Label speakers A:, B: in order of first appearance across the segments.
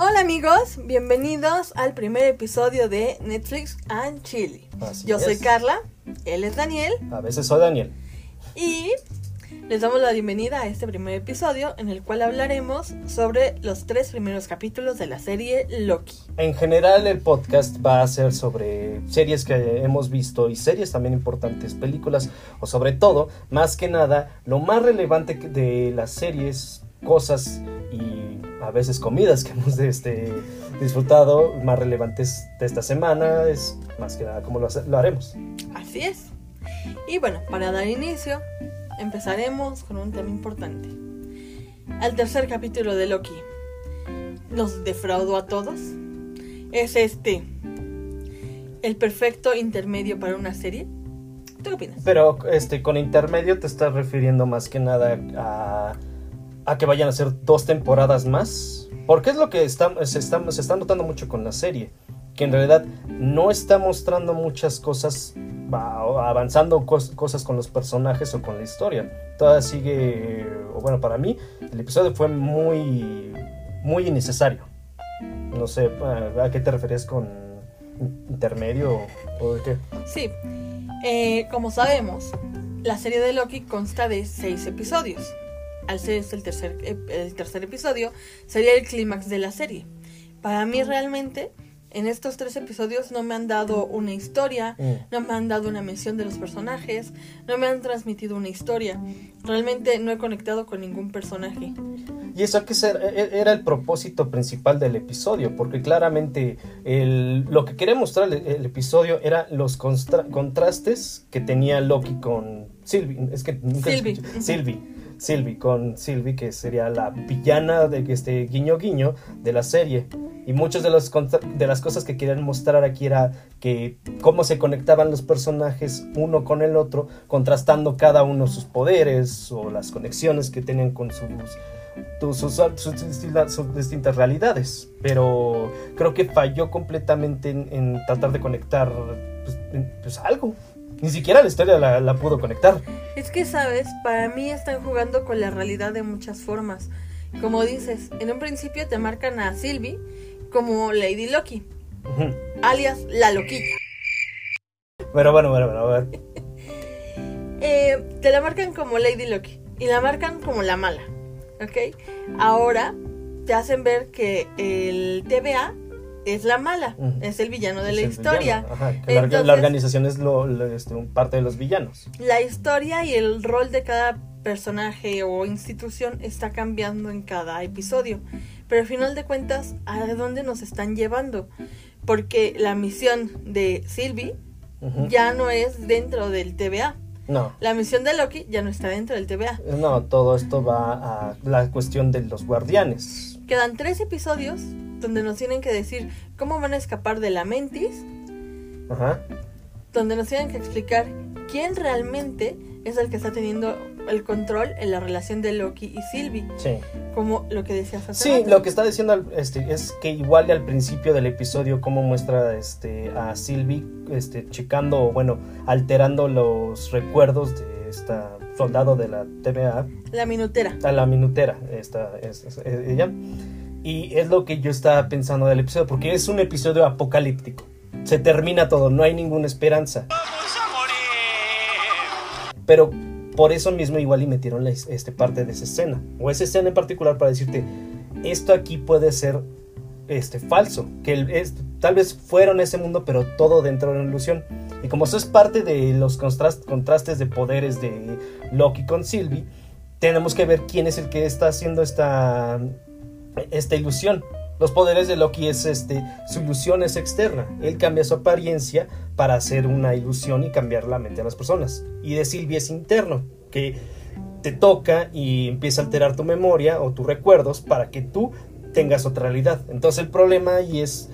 A: Hola amigos, bienvenidos al primer episodio de Netflix and Chili.
B: Así
A: Yo soy. Carla, él es Daniel
B: A veces soy Daniel.
A: y les damos la bienvenida a este primer episodio en el cual hablaremos sobre los tres primeros capítulos de la serie Loki.
B: En general el podcast va a ser sobre series que hemos visto y series también importantes, películas o sobre todo, más que nada, lo más relevante de las series, cosas y a veces comidas que hemos este, disfrutado, más relevantes de esta semana, es más que nada como lo, hace- lo haremos.
A: Así es. Y bueno, para dar inicio, empezaremos con un tema importante. Al tercer capítulo de Loki. ¿Nos defraudó a todos? ¿Es este el perfecto intermedio para una serie? ¿Tú qué opinas?
B: Pero este, con intermedio te estás refiriendo más que nada a, a que vayan a ser dos temporadas más. Porque es lo que se, está, notando mucho con la serie. Que en realidad no está mostrando muchas cosas, va, avanzando cos- cosas con los personajes o con la historia. Todavía sigue, bueno, para mí el episodio fue muy, muy innecesario. No sé, ¿a qué te referías con intermedio o, o de qué?
A: Sí, eh, como sabemos, la serie de Loki consta de seis episodios. Al ser este el tercer, ep- el tercer episodio, sería el clímax de la serie. Para mí realmente, en estos tres episodios no me han dado una historia,
B: Mm.
A: no me han dado una mención de los personajes, no me han transmitido una historia. Realmente no he conectado con ningún personaje.
B: Y eso que ser, e- era el propósito principal del episodio, porque claramente el- lo que quería mostrar el, el episodio era los contrastes que tenía Loki con Sylvie. Es que nunca
A: Sylvie.
B: Sylvie. Sylvie, con Sylvie, que sería la villana de este guiño guiño de la serie. Y muchas de, de las cosas que querían mostrar aquí era que cómo se conectaban los personajes uno con el otro, contrastando cada uno sus poderes o las conexiones que tenían con sus sus, sus distintas- realidades. Pero creo que falló completamente en, en tratar de conectar pues, pues, algo. Ni siquiera la historia la, la pudo conectar.
A: Es que, sabes, para mí están jugando con la realidad de muchas formas. Como dices, en un principio te marcan a Sylvie como Lady Loki, alias la loquilla.
B: Pero bueno, bueno, bueno, a ver.
A: Eh, te la marcan como Lady Loki y la marcan como la mala, ¿ok? Ahora te hacen ver que el TVA es la mala, es el villano de
B: Es
A: la historia.
B: ajá, la,
A: Entonces-
B: la organización es lo, lo- este, parte de los villanos.
A: La historia y el rol de cada personaje o institución está cambiando en cada episodio. Pero al final de cuentas, ¿a dónde nos están llevando? Porque la misión de Sylvie ya no es dentro del TVA.
B: No.
A: La misión de Loki ya no está dentro del TVA.
B: No, todo esto va a la cuestión de los guardianes.
A: Quedan tres episodios donde nos tienen que decir cómo van a escapar de la Mentis,
B: Ajá.
A: donde nos tienen que explicar quién realmente es el que está teniendo el control en la relación de Loki y Sylvie,
B: Sí.
A: como lo que decías hace
B: Sí,
A: rato.
B: lo que está diciendo este, es que igual al principio del episodio cómo muestra este, a Sylvie este, checando o bueno, alterando los recuerdos de esta soldado de la TVA
A: La minutera.
B: a la minutera, esta, es, es- es ella. Y es lo que yo estaba pensando del episodio, porque es un episodio apocalíptico. Se termina todo, no hay ninguna esperanza. Pero por eso mismo igual y metieron la, este, parte de esa escena. O esa escena en particular para decirte, esto aquí puede ser este, falso. Que el- es- tal vez fueron ese mundo, pero todo dentro de una ilusión. Y como eso es parte de los contrast- contrastes de poderes de Loki con Sylvie, tenemos que ver quién es el que está haciendo esta, esta ilusión. Los poderes de Loki es este, su ilusión es externa. Él cambia su apariencia para hacer una ilusión y cambiar la mente de las personas. Y de Sylvie es interno, que te toca y empieza a alterar tu memoria o tus recuerdos para que tú tengas otra realidad. Entonces el problema ahí es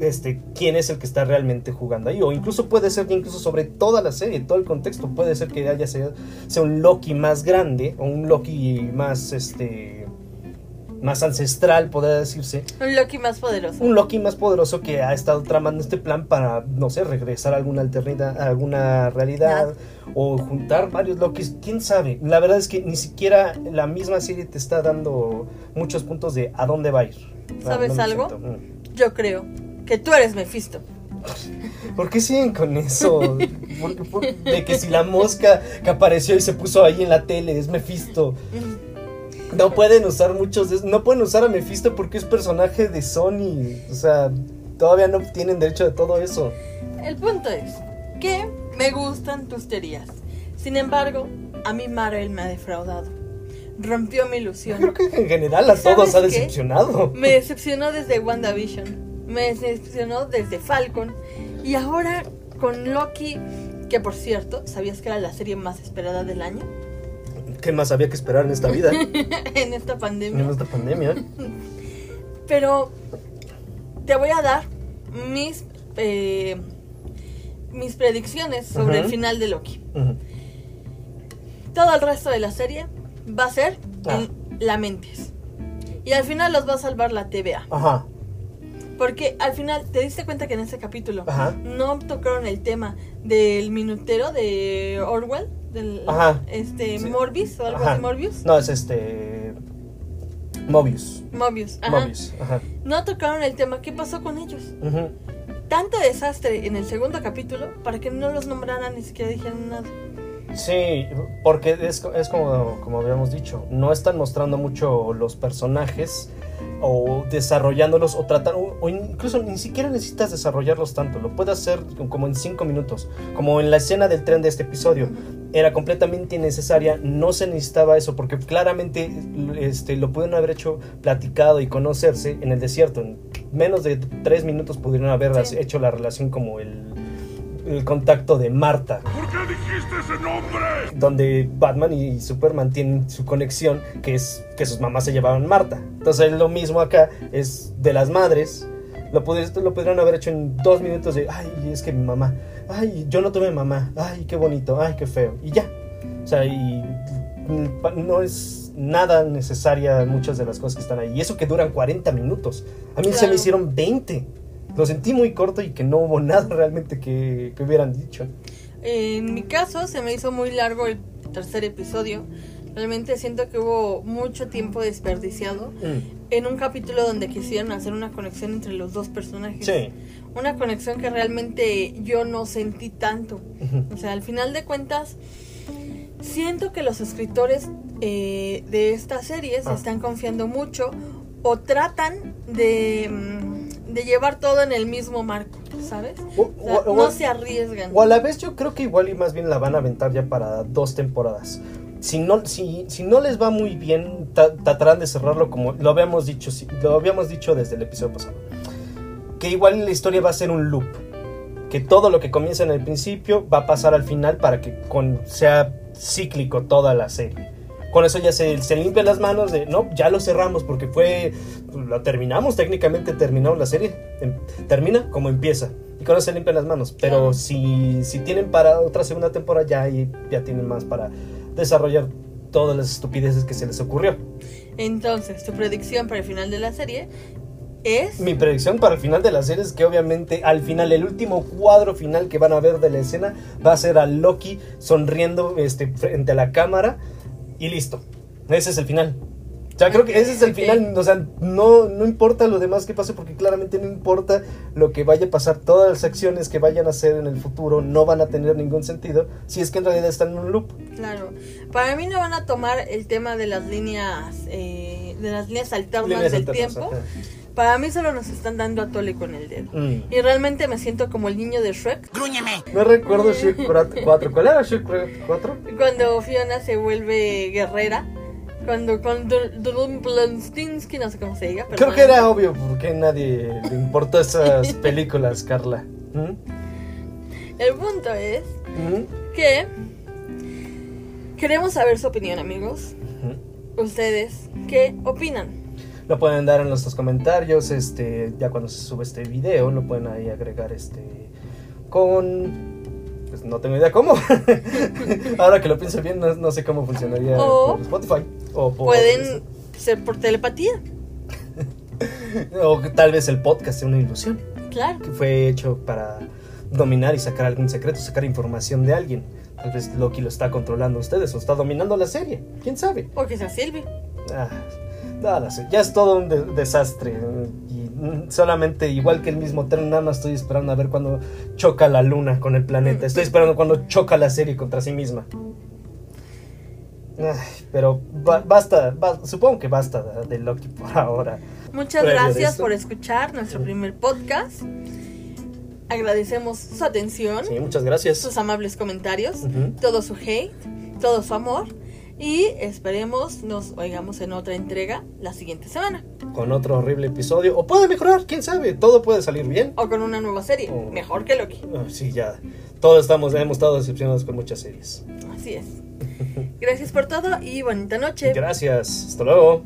B: este, quién es el que está realmente jugando ahí. O incluso puede ser que incluso sobre toda la serie, todo el contexto, puede ser que haya sea, sea un Loki más grande o un Loki más este más ancestral, podría decirse.
A: Un Loki más poderoso.
B: Un Loki más poderoso que ha estado tramando este plan para, no sé, regresar a alguna alternidad, a alguna realidad o juntar varios Lokis, quién sabe. La verdad es que ni siquiera la misma serie te está dando muchos puntos de a dónde va a ir.
A: ¿Sabes
B: No me
A: algo?
B: mm.
A: Yo creo que tú eres Mephisto.
B: ¿Por qué siguen con eso? ¿Por qué- por- de que si la mosca que apareció y se puso ahí en la tele es Mephisto. No pueden usar muchos de No pueden usar a Mephisto porque es personaje de Sony. O sea, todavía no tienen derecho de todo eso.
A: El punto es que me gustan tus teorías. Sin embargo, a mí Marvel me ha defraudado. Rompió mi ilusión.
B: Creo que en general a todos
A: ¿Sabes
B: ha
A: qué?
B: decepcionado.
A: Me decepcionó desde WandaVision. Me decepcionó desde Falcon. Y ahora con Loki, que por cierto, ¿sabías que era la serie más esperada del año?
B: ¿Qué más había que esperar en esta vida?
A: en esta pandemia.
B: en esta pandemia.
A: Pero te voy a dar mis eh, mis predicciones sobre el final de Loki. Todo el resto de la serie va a ser
B: Ah.
A: en Lamentes. Y al final los va a salvar la TVA.
B: Ajá.
A: Porque al final te diste cuenta que en ese capítulo
B: Ajá.
A: no tocaron el tema del minutero de Orwell, del
B: Ajá.
A: este
B: Sí.
A: Morbius o algo
B: Ajá.
A: así, Morbius.
B: No, es este. Mobius.
A: Mobius, ajá.
B: Mobius. Ajá.
A: No tocaron el tema, ¿qué pasó con ellos? Tanto desastre en el segundo capítulo para que no los nombraran ni siquiera dijeran nada.
B: Sí, porque es, es como, como habíamos dicho, no están mostrando mucho los personajes o desarrollándolos o tratar, o, o incluso ni siquiera necesitas desarrollarlos tanto, lo puedes hacer como en cinco minutos, como en la escena del tren de este episodio. Era completamente innecesaria, no se necesitaba eso, porque claramente este, lo pudieron haber hecho platicado y conocerse en el desierto. En menos de tres minutos pudieron haber
A: Sí.
B: hecho la relación como el, el contacto de Marta
C: ¿Por qué ese nombre?
B: donde Batman y Superman tienen su conexión, que es que sus mamás se llevaban Marta. Entonces lo mismo acá, es de las madres. Lo, pudi- lo pudieron haber hecho en dos minutos de, ay, es que mi mamá, ay, yo no tuve mamá, ay, qué bonito, ay, qué feo, y ya. O sea, y no es nada necesaria muchas de las cosas que están ahí. Y eso que duran 40 minutos. A mí se
A: Claro.
B: me hicieron 20. Lo sentí muy corto y que no hubo nada realmente que, que hubieran dicho.
A: En mi caso se me hizo muy largo el tercer episodio. Realmente siento que hubo mucho tiempo desperdiciado en un capítulo donde quisieron hacer una conexión entre los dos personajes.
B: Sí.
A: Una conexión que realmente yo no sentí tanto. O sea, al final de cuentas, siento que los escritores eh, de esta serie se
B: Ah.
A: están confiando mucho o tratan de, mm, de llevar todo en el mismo marco, ¿sabes?
B: O-
A: O sea,
B: o- o-
A: no se arriesgan.
B: O a la vez yo creo que igual y más bien la van a aventar ya para dos temporadas. Si no, si, si no les va muy bien, tra- tratarán de cerrarlo como lo habíamos dicho, lo habíamos dicho desde el episodio pasado. Que igual la historia va a ser un loop. Que todo lo que comienza en el principio va a pasar al final para que con, sea cíclico toda la serie. Con eso ya se, se limpia las manos de, no, ya lo cerramos porque fue, lo terminamos, técnicamente terminamos la serie. Em- termina como empieza. Y con eso se limpian las manos. Pero si, si tienen para otra segunda temporada, ya, ya tienen más para desarrollar todas las estupideces que se les ocurrió.
A: Entonces, tu predicción para el final de la serie es...
B: Mi predicción para el final de la serie es que obviamente al final, el último cuadro final que van a ver de la escena va a ser a Loki sonriendo este, frente a la cámara y listo. Ese es el final. O sea, creo que ese es el final. O sea, no, no importa lo demás que pase porque claramente no importa lo que vaya a pasar. Todas las acciones que vayan a hacer en el futuro no van a tener ningún sentido si es que en realidad están en un loop.
A: Claro. Para mí no van a tomar el tema de las líneas... eh, de las líneas alternas
B: Líneas
A: del
B: alternas,
A: tiempo.
B: ajá.
A: Para mí solo nos están dando a tole con el dedo.
B: Mm.
A: Y realmente me siento como el niño de Shrek.
B: No recuerdo Shrek 4. ¿Cuál era Shrek 4?
A: Cuando Fiona se vuelve guerrera. Cuando con Dulumplanstinski, no sé cómo se diga.
B: Creo
A: perdón.
B: que era obvio porque nadie le importó esas películas, Carla. ¿Mm?
A: El punto es
B: ¿Mm?
A: que queremos saber su opinión, amigos.
B: ¿Mm?
A: Ustedes, ¿qué opinan?
B: Lo pueden dar en nuestros comentarios, este, ya cuando se sube este video, lo pueden ahí agregar este con pues no tengo idea cómo. Ahora que lo pienso bien, no, no sé cómo funcionaría
A: O-
B: por Spotify o por
A: Pueden ser por telepatía.
B: o tal vez el podcast sea una ilusión.
A: Claro.
B: Que fue hecho para dominar y sacar algún secreto, sacar información de alguien. Tal vez Loki lo está controlando a ustedes o está dominando la serie. ¿Quién sabe?
A: O que sea Sylvie.
B: Ah, no, la sé, ya es todo un de- desastre. Y solamente, igual que el mismo tren, nada más estoy esperando a ver cuando choca la luna con el planeta. Estoy esperando cuando choca la serie contra sí misma. Ay, pero ba- basta, ba- supongo que basta de, Loki por ahora.
A: Muchas
B: Previo
A: gracias por escuchar nuestro primer podcast. Agradecemos su atención,
B: Sí, muchas gracias.
A: sus amables comentarios, todo su hate, todo su amor. Y esperemos nos oigamos en otra entrega la siguiente semana.
B: Con otro horrible episodio. O puede mejorar, quién sabe. Todo puede salir bien.
A: O con una nueva serie,
B: Oh.
A: mejor que Loki.
B: Ah, sí, ya. Todos estamos, hemos estado decepcionados con muchas series.
A: Así es. Gracias por todo y bonita noche.
B: Gracias. Hasta luego.